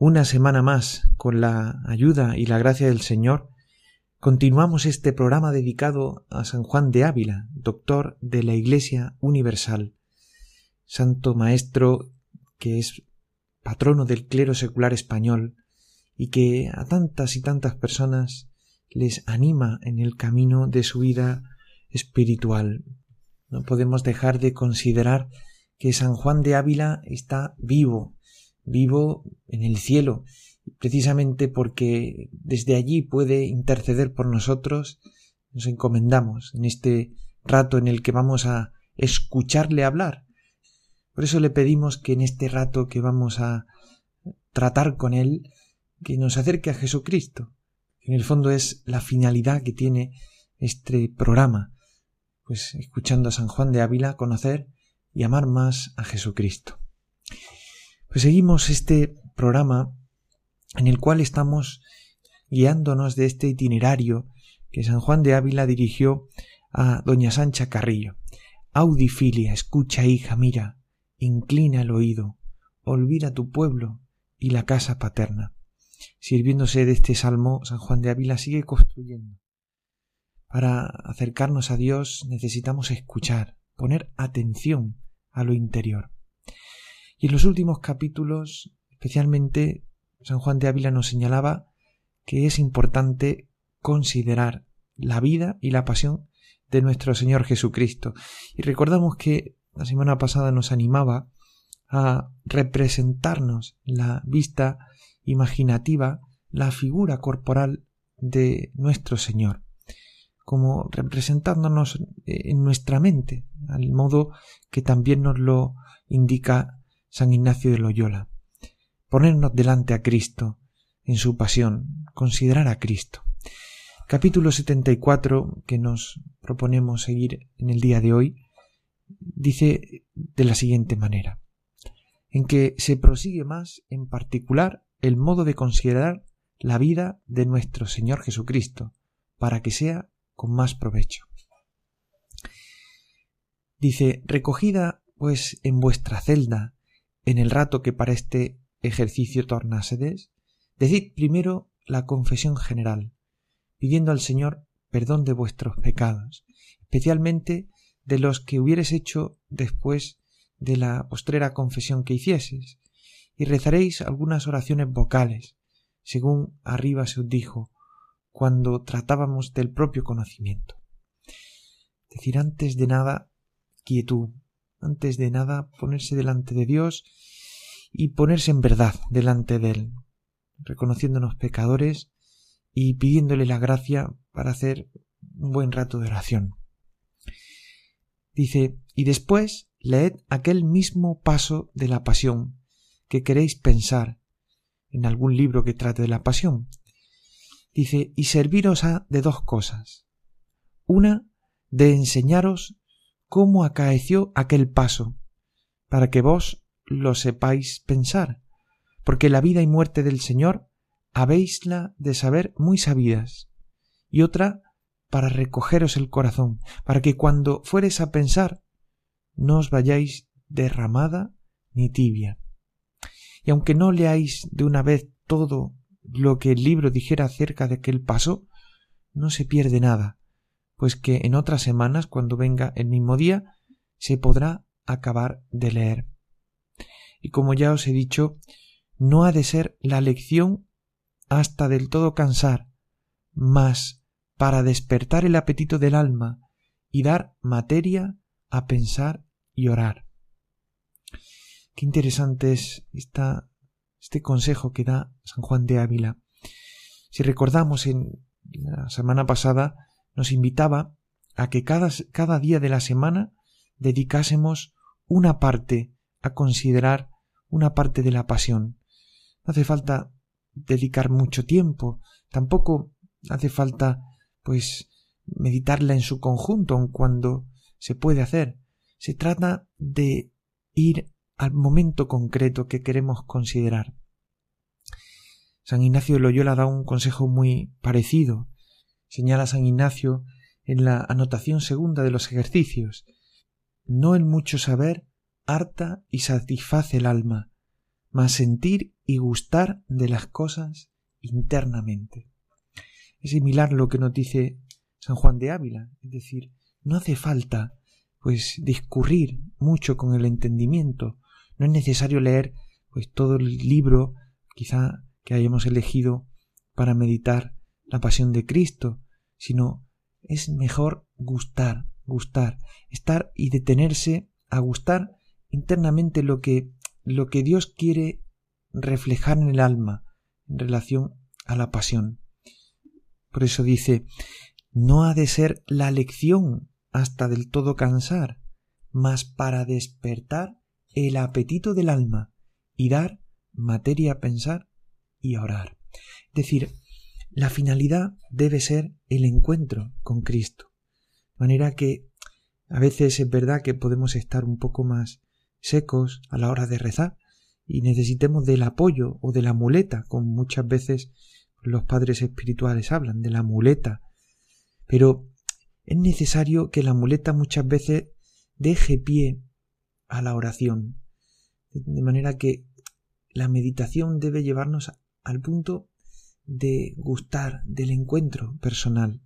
una semana más, con la ayuda y la gracia del Señor, continuamos este programa dedicado a San Juan de Ávila, doctor de la Iglesia Universal, santo maestro que es patrono del clero secular español y que a tantas y tantas personas les anima en el camino de su vida espiritual. No podemos dejar de considerar que San Juan de Ávila está vivo, vivo en el cielo, precisamente porque desde allí puede interceder por nosotros, nos encomendamos en este rato en el que vamos a escucharle hablar. Por eso le pedimos que en este rato que vamos a tratar con él, que nos acerque a Jesucristo, en el fondo es la finalidad que tiene este programa, pues escuchando a San Juan de Ávila, conocer y amar más a Jesucristo. Pues seguimos este programa en el cual estamos guiándonos de este itinerario que San Juan de Ávila dirigió a doña Sancha Carrillo. Audifilia, escucha hija, mira, inclina el oído, olvida tu pueblo y la casa paterna. Sirviéndose de este salmo, San Juan de Ávila sigue construyendo. Para acercarnos a Dios necesitamos escuchar, poner atención a lo interior. Y en los últimos capítulos, especialmente, San Juan de Ávila nos señalaba que es importante considerar la vida y la pasión de nuestro Señor Jesucristo. Y recordamos que la semana pasada nos animaba a representarnos la vista imaginativa, la figura corporal de nuestro Señor, como representándonos en nuestra mente, al modo que también nos lo indica San Ignacio de Loyola. Ponernos delante a Cristo en su pasión, considerar a Cristo. Capítulo 74 que nos proponemos seguir en el día de hoy dice de la siguiente manera, en que se prosigue más en particular el modo de considerar la vida de nuestro Señor Jesucristo, para que sea con más provecho. Dice, recogida pues en vuestra celda en el rato que para este ejercicio tornásedes, decid primero la confesión general, pidiendo al Señor perdón de vuestros pecados, especialmente de los que hubieres hecho después de la postrera confesión que hicieses, y rezaréis algunas oraciones vocales, según arriba se os dijo, cuando tratábamos del propio conocimiento. Decir antes de nada quietud, antes de nada ponerse delante de Dios y ponerse en verdad delante de Él, reconociéndonos pecadores y pidiéndole la gracia para hacer un buen rato de oración. Dice, y después leed aquel mismo paso de la pasión que queréis pensar en algún libro que trate de la pasión. Dice, y serviros a de dos cosas. Una, de enseñaros cómo acaeció aquel paso, para que vos lo sepáis pensar, porque la vida y muerte del Señor habéisla de saber muy sabidas, y otra para recogeros el corazón, para que cuando fueres a pensar no os vayáis derramada ni tibia. Y aunque no leáis de una vez todo lo que el libro dijera acerca de aquel paso, no se pierde nada, pues que en otras semanas, cuando venga el mismo día, se podrá acabar de leer. Y como ya os he dicho, no ha de ser la lección hasta del todo cansar, mas para despertar el apetito del alma y dar materia a pensar y orar. Qué interesante es esta, este consejo que da San Juan de Ávila. Si recordamos en la semana pasada, nos invitaba a que cada, día de la semana dedicásemos una parte a considerar una parte de la pasión. No hace falta dedicar mucho tiempo, tampoco hace falta pues meditarla en su conjunto, aun cuando se puede hacer. Se trata de ir al momento concreto que queremos considerar. San Ignacio de Loyola da un consejo muy parecido. Señala San Ignacio en la anotación segunda de los ejercicios. No el mucho saber harta y satisface el alma, mas sentir y gustar de las cosas internamente. Es similar lo que nos dice San Juan de Ávila, es decir, no hace falta pues discurrir mucho con el entendimiento, no es necesario leer pues todo el libro quizá que hayamos elegido para meditar la pasión de Cristo, sino es mejor gustar, gustar, estar y detenerse a gustar internamente lo que lo que Dios quiere reflejar en el alma en relación a la pasión. Por eso dice, no ha de ser la lección hasta del todo cansar, mas para despertar el apetito del alma y dar materia a pensar y a orar. Es decir, la finalidad debe ser el encuentro con Cristo. De manera que a veces es verdad que podemos estar un poco más secos a la hora de rezar y necesitemos del apoyo o de la muleta, como muchas veces los padres espirituales hablan, de la muleta. Pero es necesario que la muleta muchas veces deje pie a la oración. De manera que la meditación debe llevarnos al punto de gustar del encuentro personal.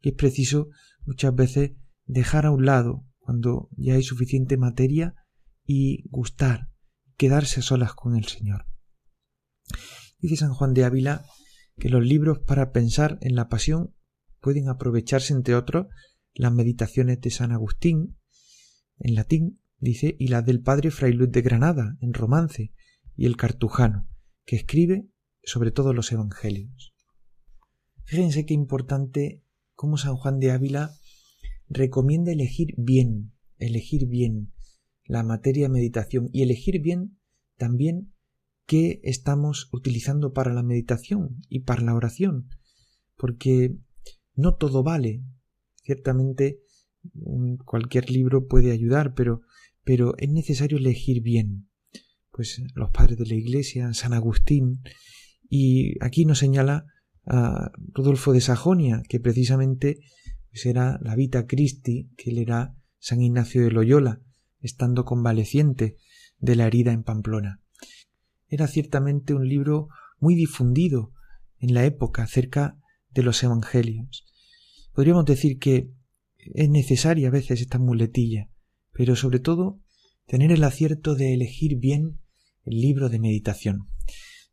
Y es preciso muchas veces dejar a un lado, cuando ya hay suficiente materia, y gustar, quedarse a solas con el Señor. Dice San Juan de Ávila que los libros para pensar en la pasión pueden aprovecharse, entre otros, las meditaciones de San Agustín, en latín, dice, y las del padre Fray Luis de Granada, en romance, y el cartujano, que escribe sobre todos los evangelios. Fíjense qué importante cómo San Juan de Ávila recomienda elegir bien, elegir bien la materia de meditación y elegir bien también qué estamos utilizando para la meditación y para la oración, porque no todo vale. Ciertamente cualquier libro puede ayudar, pero, pero es necesario elegir bien. Pues los padres de la Iglesia, San Agustín, y aquí nos señala a Rodolfo de Sajonia, que precisamente pues era la Vita Christi, que él era San Ignacio de Loyola, estando convaleciente de la herida en Pamplona. Era ciertamente un libro muy difundido en la época cerca de los Evangelios. Podríamos decir que es necesaria a veces esta muletilla, pero sobre todo tener el acierto de elegir bien el libro de meditación.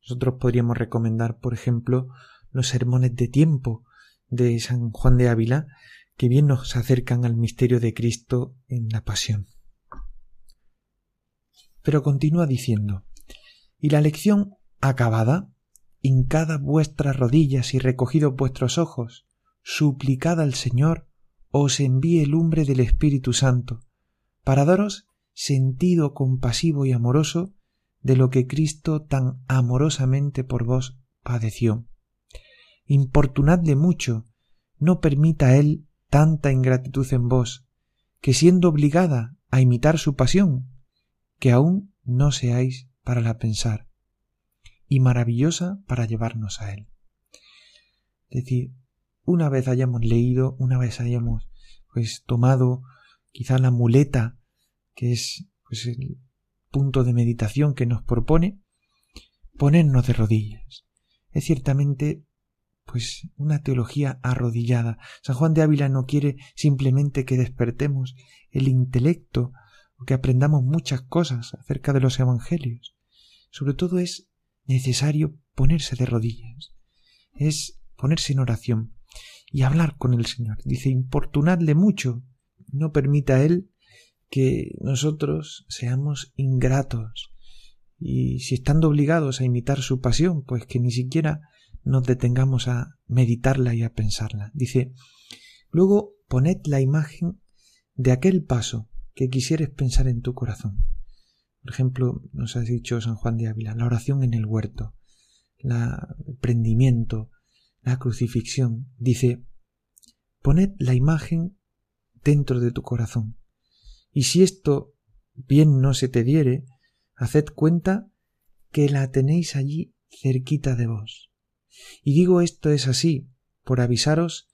Nosotros podríamos recomendar, por ejemplo, los sermones de tiempo de San Juan de Ávila, que bien nos acercan al misterio de Cristo en la pasión. Pero continúa diciendo, y la lección acabada, hincada vuestras rodillas y recogidos vuestros ojos, suplicad al Señor os envíe lumbre del Espíritu Santo, para daros sentido compasivo y amoroso de lo que Cristo tan amorosamente por vos padeció. Importunadle mucho, no permita Él tanta ingratitud en vos, que siendo obligada a imitar su pasión, que aún no seáis para la pensar, y maravillosa para llevarnos a Él. Es decir, una vez hayamos leído, una vez hayamos pues tomado quizá la muleta que es pues el punto de meditación que nos propone, ponernos de rodillas. Es ciertamente pues una teología arrodillada. San Juan de Ávila no quiere simplemente que despertemos el intelecto o que aprendamos muchas cosas acerca de los evangelios. Sobre todo es necesario ponerse de rodillas. Es ponerse en oración y hablar con el Señor. Dice, importunadle mucho. No permita Él que nosotros seamos ingratos. Y si estando obligados a imitar su pasión, pues que ni siquiera nos detengamos a meditarla y a pensarla. Dice, luego poned la imagen de aquel paso que quisieres pensar en tu corazón. Por ejemplo, nos ha dicho San Juan de Ávila, la oración en el huerto, el prendimiento, la crucifixión. Dice, poned la imagen dentro de tu corazón. Y si esto bien no se te diere, haced cuenta que la tenéis allí cerquita de vos. Y digo esto es así, por avisaros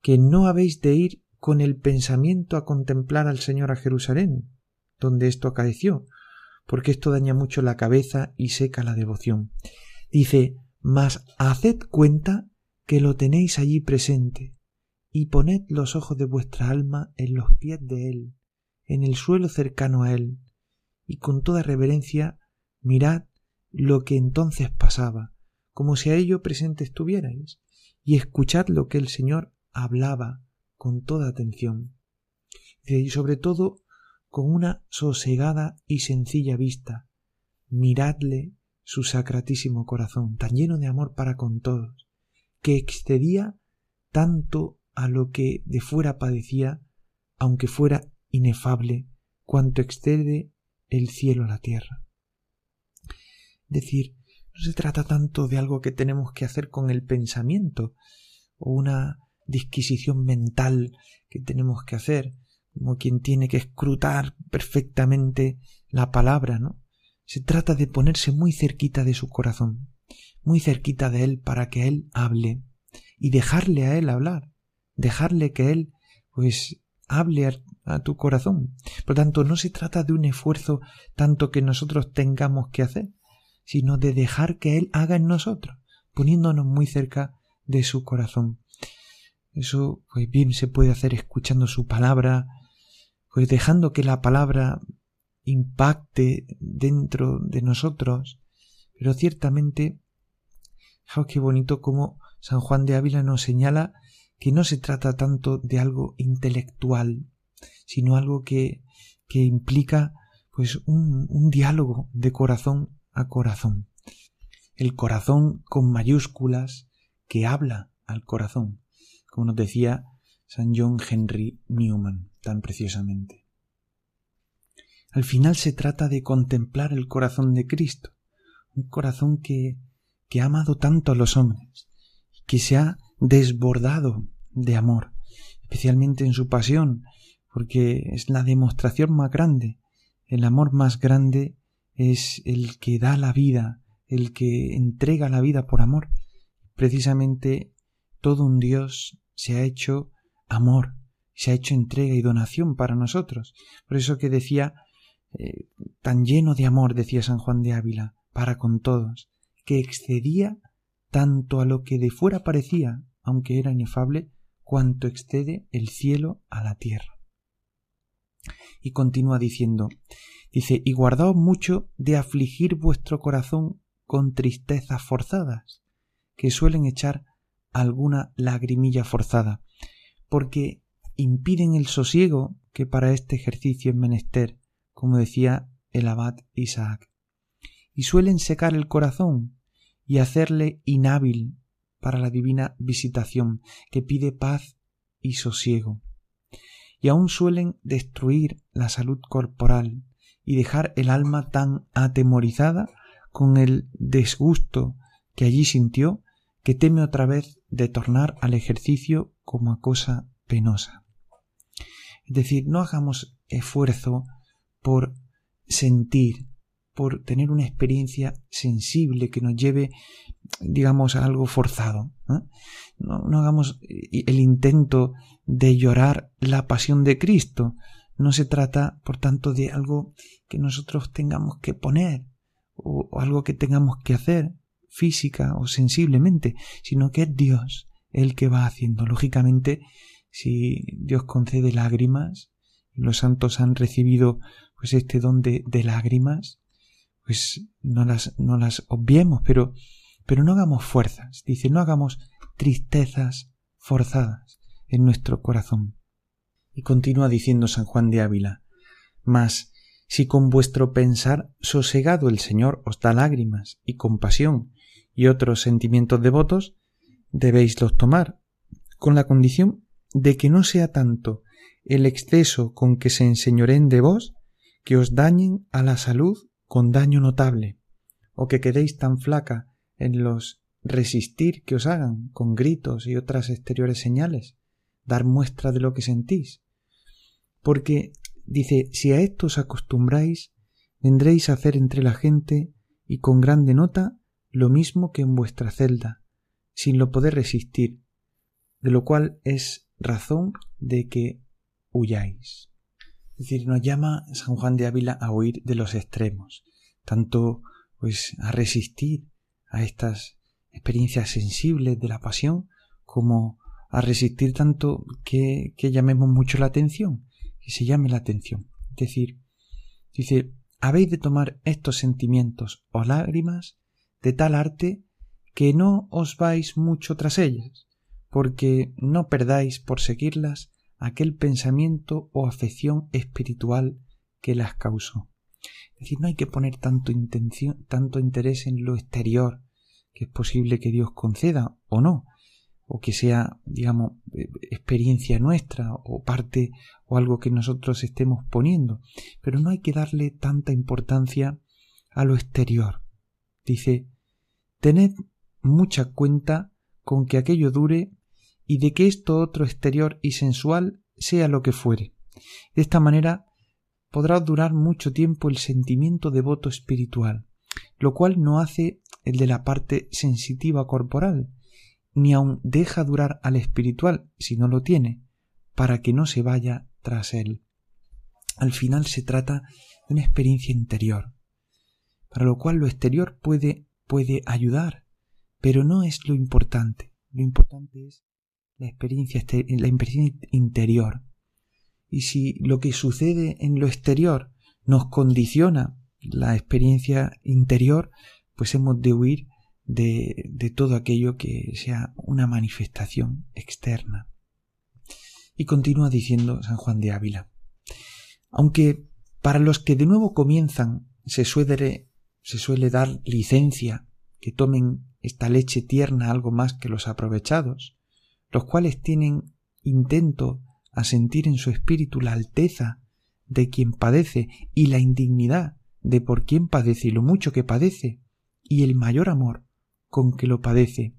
que no habéis de ir con el pensamiento a contemplar al Señor a Jerusalén, donde esto acaeció, porque esto daña mucho la cabeza y seca la devoción. Dice, mas haced cuenta que lo tenéis allí presente, y poned los ojos de vuestra alma en los pies de Él, en el suelo cercano a Él, y con toda reverencia mirad lo que entonces pasaba, como si a ello presente estuvierais, y escuchad lo que el Señor hablaba con toda atención. Y sobre todo con una sosegada y sencilla vista, miradle su sacratísimo corazón, tan lleno de amor para con todos, que excedía tanto a lo que de fuera padecía, aunque fuera inefable, cuanto excede el cielo a la tierra. Decir, no se trata tanto de algo que tenemos que hacer con el pensamiento, o una disquisición mental que tenemos que hacer, como quien tiene que escrutar perfectamente la palabra, ¿no? Se trata de ponerse muy cerquita de su corazón, muy cerquita de él para que él hable y dejarle a él hablar, dejarle que él pues hable a, tu corazón. Por tanto, no se trata de un esfuerzo tanto que nosotros tengamos que hacer, sino de dejar que él haga en nosotros, poniéndonos muy cerca de su corazón. Eso pues bien se puede hacer escuchando su palabra, pues dejando que la palabra impacte dentro de nosotros, pero ciertamente, fijaos qué bonito como San Juan de Ávila nos señala que no se trata tanto de algo intelectual, sino algo que, que implica pues un, un diálogo de corazón a corazón. El corazón con mayúsculas que habla al corazón, como nos decía San John Henry Newman tan preciosamente. Al final se trata de contemplar el corazón de Cristo, un corazón que, que ha amado tanto a los hombres, que se ha desbordado de amor, especialmente en su pasión, porque es la demostración más grande. El amor más grande es el que da la vida, el que entrega la vida por amor. Precisamente todo un Dios se ha hecho amor, se ha hecho entrega y donación para nosotros. Por eso que decía, eh, tan lleno de amor, decía San Juan de Ávila, para con todos, que excedía tanto a lo que de fuera parecía, aunque era inefable, cuanto excede el cielo a la tierra. Y continúa diciendo, dice, y guardaos mucho de afligir vuestro corazón con tristezas forzadas, que suelen echar alguna lagrimilla forzada, porque impiden el sosiego que para este ejercicio es menester, como decía el abad Isaac, y suelen secar el corazón y hacerle inhábil para la divina visitación que pide paz y sosiego. Y aun suelen destruir la salud corporal y dejar el alma tan atemorizada con el desgusto que allí sintió que teme otra vez de tornar al ejercicio como a cosa penosa. Es decir, no hagamos esfuerzo por sentir, por tener una experiencia sensible que nos lleve, digamos, a algo forzado. No, no hagamos el intento de llorar la pasión de Cristo. No se trata, por tanto, de algo que nosotros tengamos que poner o, algo que tengamos que hacer física o sensiblemente, sino que es Dios el que va haciendo. Lógicamente, si Dios concede lágrimas, los santos han recibido pues este don de, lágrimas, pues no las, no las obviemos, pero, pero no hagamos fuerzas, dice, no hagamos tristezas forzadas en nuestro corazón. Y continúa diciendo San Juan de Ávila, mas si con vuestro pensar sosegado el Señor os da lágrimas y compasión y otros sentimientos devotos, debéislos tomar, con la condición de que no sea tanto el exceso con que se enseñoreen de vos que os dañen a la salud con daño notable, o que quedéis tan flaca en los resistir que os hagan con gritos y otras exteriores señales, dar muestra de lo que sentís. Porque dice, si a esto os acostumbráis, vendréis a hacer entre la gente y con grande nota lo mismo que en vuestra celda, sin lo poder resistir, de lo cual es razón de que huyáis. Es decir, nos llama San Juan de Ávila a huir de los extremos, tanto pues a resistir a estas experiencias sensibles de la pasión, como a resistir tanto que, que llamemos mucho la atención, que se llame la atención. Es decir, dice, habéis de tomar estos sentimientos o lágrimas de tal arte que no os vais mucho tras ellas, porque no perdáis por seguirlas aquel pensamiento o afección espiritual que las causó. Es decir, no hay que poner tanto, intención, tanto interés en lo exterior, que es posible que Dios conceda o no, o que sea, digamos, eh, experiencia nuestra o parte o algo que nosotros estemos poniendo. Pero no hay que darle tanta importancia a lo exterior. Dice, tened mucha cuenta con que aquello dure y de que esto otro exterior y sensual sea lo que fuere. De esta manera podrá durar mucho tiempo el sentimiento devoto espiritual, lo cual no hace el de la parte sensitiva corporal, ni aun deja durar al espiritual si no lo tiene, para que no se vaya tras él. Al final se trata de una experiencia interior, para lo cual lo exterior puede, puede ayudar, pero no es lo importante. Lo importante es la experiencia, este, la experiencia interior. Y si lo que sucede en lo exterior nos condiciona la experiencia interior, pues hemos de huir de, de todo aquello que sea una manifestación externa. Y continúa diciendo San Juan de Ávila. Aunque para los que de nuevo comienzan se suele, se suele dar licencia que tomen esta leche tierna algo más que los aprovechados, los cuales tienen intento a sentir en su espíritu la alteza de quien padece y la indignidad de por quien padece y lo mucho que padece y el mayor amor con que lo padece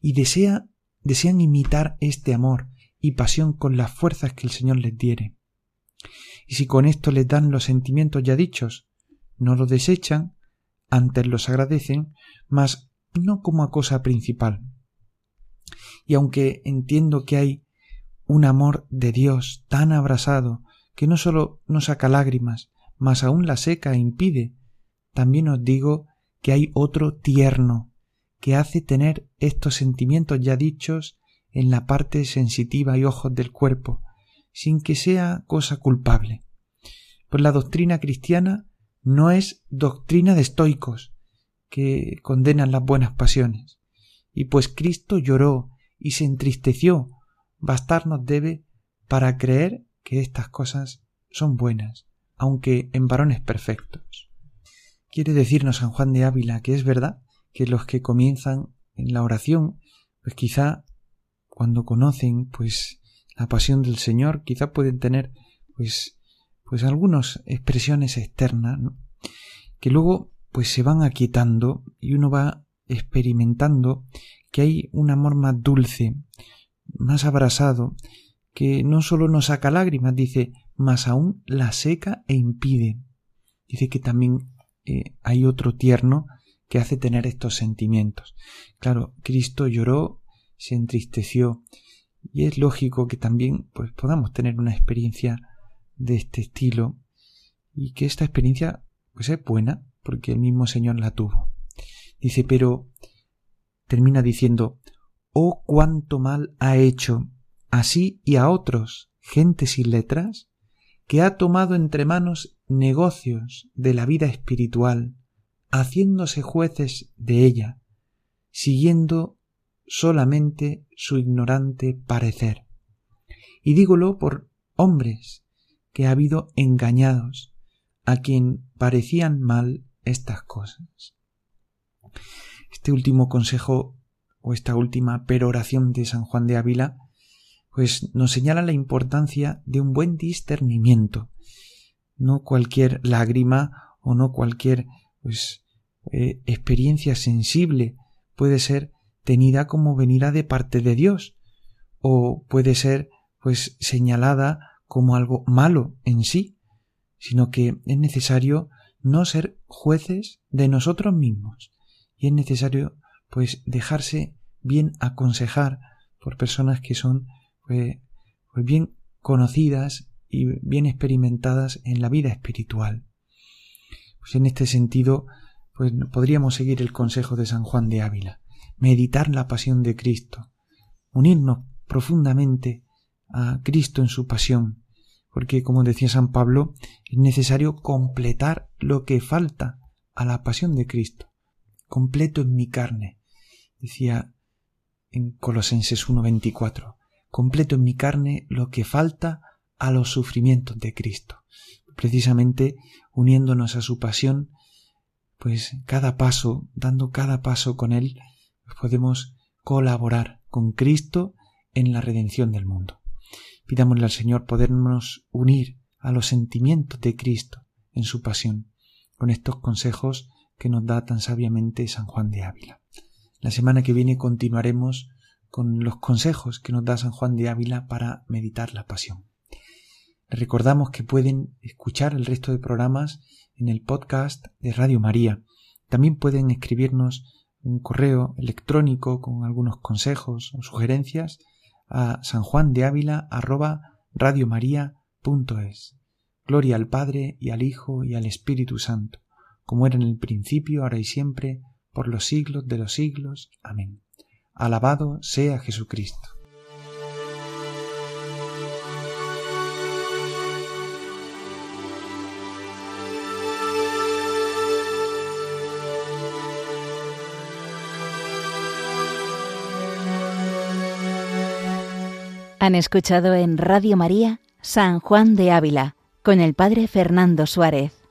y desea desean imitar este amor y pasión con las fuerzas que el Señor les diere. Y si con esto les dan los sentimientos ya dichos, no lo desechan, antes los agradecen, mas no como a cosa principal. Y aunque entiendo que hay un amor de Dios tan abrasado que no sólo no saca lágrimas, mas aún la seca e impide, también os digo que hay otro tierno que hace tener estos sentimientos ya dichos en la parte sensitiva y ojos del cuerpo, sin que sea cosa culpable. Pues la doctrina cristiana no es doctrina de estoicos, que condenan las buenas pasiones. Y pues Cristo lloró y se entristeció, bastarnos debe para creer que estas cosas son buenas, aunque en varones perfectos. Quiere decirnos San Juan de Ávila que es verdad que los que comienzan en la oración, pues quizá cuando conocen pues la pasión del Señor, quizá pueden tener pues pues algunas expresiones externas, que luego pues se van aquietando y uno va experimentando que hay un amor más dulce, más abrasado, que no solo nos saca lágrimas, dice, más aún la seca e impide. Dice que también eh, hay otro tierno que hace tener estos sentimientos. Claro, Cristo lloró, se entristeció, y es lógico que también pues, podamos tener una experiencia de este estilo y que esta experiencia pues es buena porque el mismo Señor la tuvo. Dice, pero termina diciendo, oh cuánto mal ha hecho, así y a otros, gente sin letras, que ha tomado entre manos negocios de la vida espiritual, haciéndose jueces de ella, siguiendo solamente su ignorante parecer. Y dígolo por hombres que ha habido engañados, a quien parecían mal estas cosas. Este último consejo o esta última peroración de San Juan de Ávila pues nos señala la importancia de un buen discernimiento. No cualquier lágrima o no cualquier pues eh, experiencia sensible puede ser tenida como venida de parte de Dios o puede ser pues señalada como algo malo en sí, sino que es necesario no ser jueces de nosotros mismos y es necesario pues dejarse bien aconsejar por personas que son pues, pues bien conocidas y bien experimentadas en la vida espiritual. Pues en este sentido, pues podríamos seguir el consejo de San Juan de Ávila, meditar la pasión de Cristo, unirnos profundamente a Cristo en su pasión, porque como decía San Pablo, es necesario completar lo que falta a la pasión de Cristo, completo en mi carne, decía en Colosenses 1.24, completo en mi carne lo que falta a los sufrimientos de Cristo. Precisamente uniéndonos a su pasión, pues cada paso, dando cada paso con Él, podemos colaborar con Cristo en la redención del mundo. Pidámosle al Señor podernos unir a los sentimientos de Cristo en su pasión, con estos consejos que nos da tan sabiamente San Juan de Ávila. La semana que viene continuaremos con los consejos que nos da San Juan de Ávila para meditar la pasión. Les recordamos que pueden escuchar el resto de programas en el podcast de Radio María. También pueden escribirnos un correo electrónico con algunos consejos o sugerencias a sanjuandeávila@radiomaria.es. Gloria al Padre y al Hijo y al Espíritu Santo, como era en el principio, ahora y siempre, por los siglos de los siglos. Amén. Alabado sea Jesucristo. Han escuchado en Radio María San Juan de Ávila con el Padre Fernando Suárez.